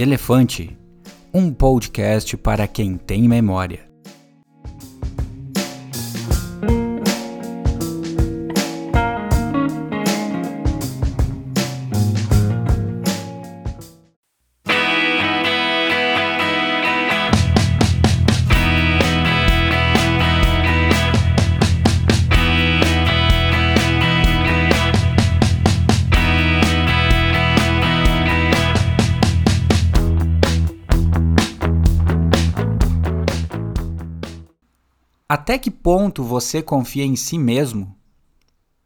Elefante, um podcast para quem tem memória. Até que ponto você confia em si mesmo?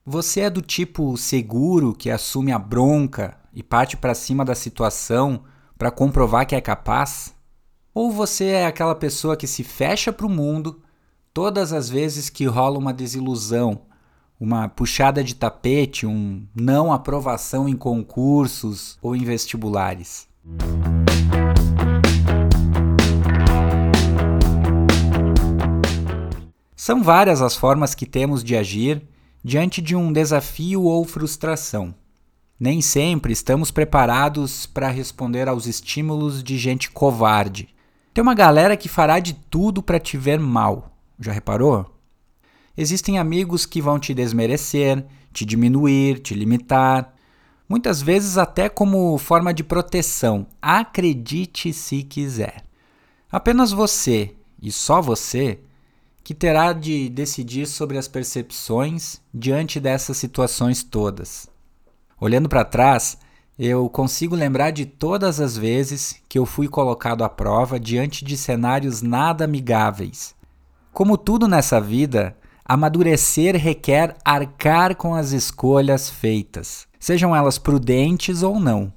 Você é do tipo seguro que assume a bronca e parte para cima da situação para comprovar que é capaz? Ou você é aquela pessoa que se fecha para o mundo todas as vezes que rola uma desilusão, uma puxada de tapete, um não aprovação em concursos ou em vestibulares? São várias as formas que temos de agir diante de um desafio ou frustração. Nem sempre estamos preparados para responder aos estímulos de gente covarde. Tem uma galera que fará de tudo para te ver mal. Já reparou? Existem amigos que vão te desmerecer, te diminuir, te limitar, muitas vezes até como forma de proteção. Acredite se quiser. Apenas você, e só você, que terá de decidir sobre as percepções diante dessas situações todas. Olhando para trás, eu consigo lembrar de todas as vezes que eu fui colocado à prova diante de cenários nada amigáveis. Como tudo nessa vida, amadurecer requer arcar com as escolhas feitas, sejam elas prudentes ou não.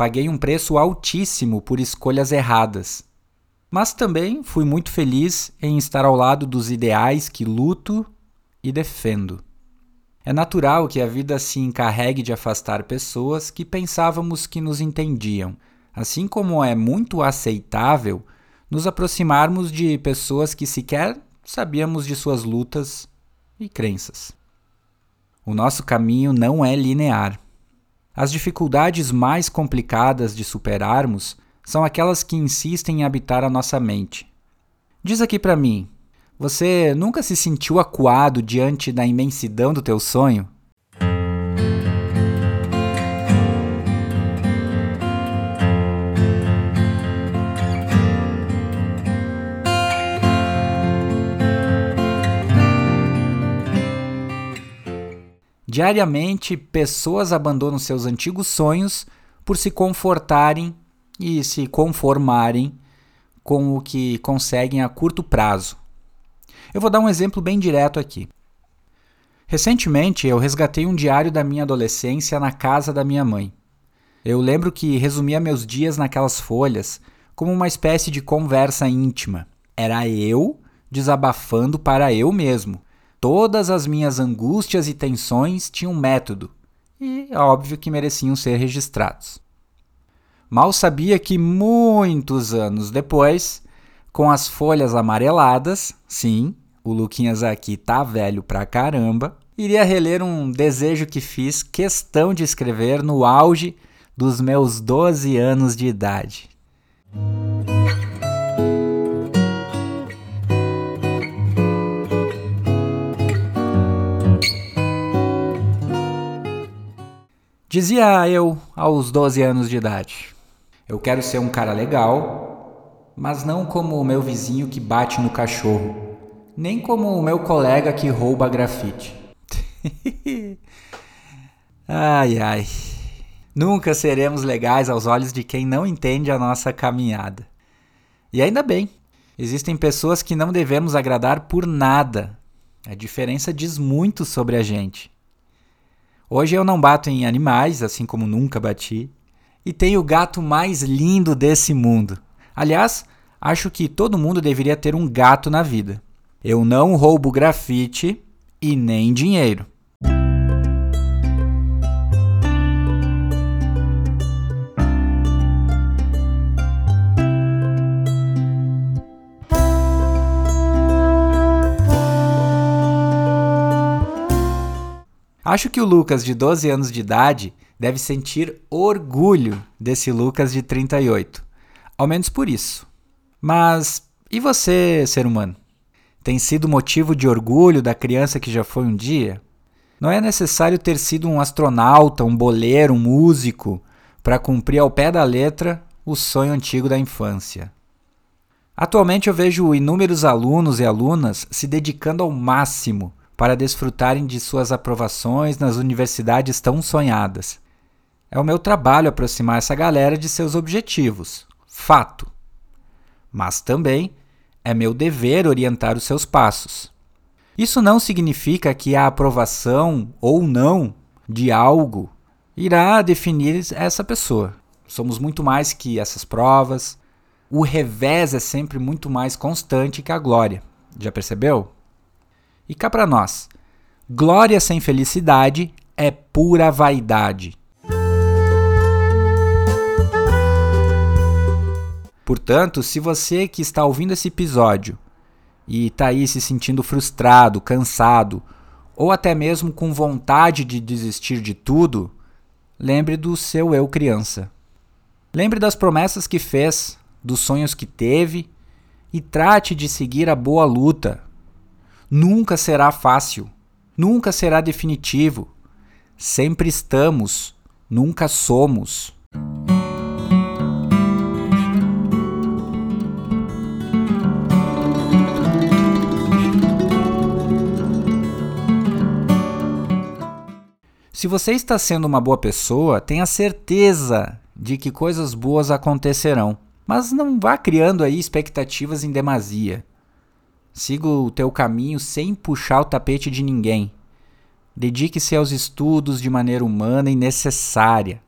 Paguei um preço altíssimo por escolhas erradas. Mas também fui muito feliz em estar ao lado dos ideais que luto e defendo. É natural que a vida se encarregue de afastar pessoas que pensávamos que nos entendiam, assim como é muito aceitável nos aproximarmos de pessoas que sequer sabíamos de suas lutas e crenças. O nosso caminho não é linear. As dificuldades mais complicadas de superarmos são aquelas que insistem em habitar a nossa mente. Diz aqui para mim, você nunca se sentiu acuado diante da imensidão do teu sonho? Diariamente, pessoas abandonam seus antigos sonhos por se confortarem e se conformarem com o que conseguem a curto prazo. Eu vou dar um exemplo bem direto aqui. Recentemente, eu resgatei um diário da minha adolescência na casa da minha mãe. Eu lembro que resumia meus dias naquelas folhas como uma espécie de conversa íntima. Era eu desabafando para eu mesmo, Todas as minhas angústias e tensões tinham método, e é óbvio que mereciam ser registrados. Mal sabia que muitos anos depois, com as folhas amareladas, sim, o Luquinhas aqui tá velho pra caramba, iria reler um desejo que fiz questão de escrever no auge dos meus 12 anos de idade. Dizia eu aos 12 anos de idade: Eu quero ser um cara legal, mas não como o meu vizinho que bate no cachorro, nem como o meu colega que rouba grafite. ai ai. Nunca seremos legais aos olhos de quem não entende a nossa caminhada. E ainda bem, existem pessoas que não devemos agradar por nada. A diferença diz muito sobre a gente. Hoje eu não bato em animais, assim como nunca bati, e tenho o gato mais lindo desse mundo. Aliás, acho que todo mundo deveria ter um gato na vida. Eu não roubo grafite e nem dinheiro. Acho que o Lucas de 12 anos de idade deve sentir orgulho desse Lucas de 38. Ao menos por isso. Mas e você, ser humano? Tem sido motivo de orgulho da criança que já foi um dia? Não é necessário ter sido um astronauta, um boleiro, um músico para cumprir ao pé da letra o sonho antigo da infância. Atualmente eu vejo inúmeros alunos e alunas se dedicando ao máximo para desfrutarem de suas aprovações nas universidades tão sonhadas. É o meu trabalho aproximar essa galera de seus objetivos, fato. Mas também é meu dever orientar os seus passos. Isso não significa que a aprovação ou não de algo irá definir essa pessoa. Somos muito mais que essas provas. O revés é sempre muito mais constante que a glória. Já percebeu? E cá para nós. Glória sem felicidade é pura vaidade. Portanto, se você que está ouvindo esse episódio e está aí se sentindo frustrado, cansado, ou até mesmo com vontade de desistir de tudo, lembre do seu eu criança. Lembre das promessas que fez, dos sonhos que teve e trate de seguir a boa luta, Nunca será fácil, nunca será definitivo. Sempre estamos, nunca somos. Se você está sendo uma boa pessoa, tenha certeza de que coisas boas acontecerão. Mas não vá criando aí expectativas em demasia. Siga o teu caminho sem puxar o tapete de ninguém. Dedique-se aos estudos de maneira humana e necessária.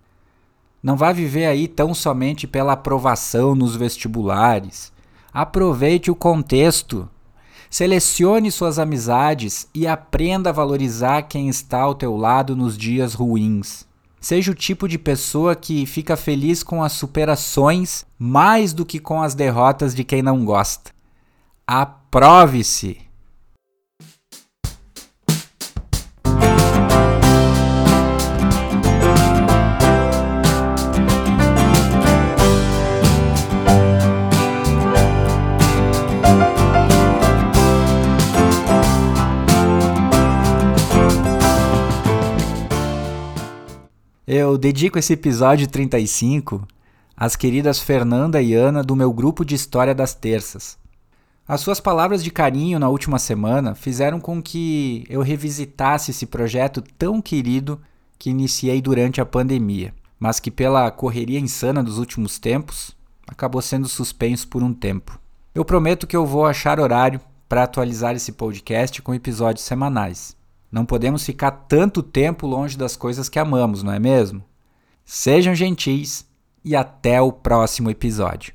Não vá viver aí tão somente pela aprovação nos vestibulares. Aproveite o contexto. Selecione suas amizades e aprenda a valorizar quem está ao teu lado nos dias ruins. Seja o tipo de pessoa que fica feliz com as superações mais do que com as derrotas de quem não gosta. Aprove-se! Eu dedico esse episódio 35 às queridas Fernanda e Ana do meu grupo de História das Terças. As suas palavras de carinho na última semana fizeram com que eu revisitasse esse projeto tão querido que iniciei durante a pandemia, mas que, pela correria insana dos últimos tempos, acabou sendo suspenso por um tempo. Eu prometo que eu vou achar horário para atualizar esse podcast com episódios semanais. Não podemos ficar tanto tempo longe das coisas que amamos, não é mesmo? Sejam gentis e até o próximo episódio.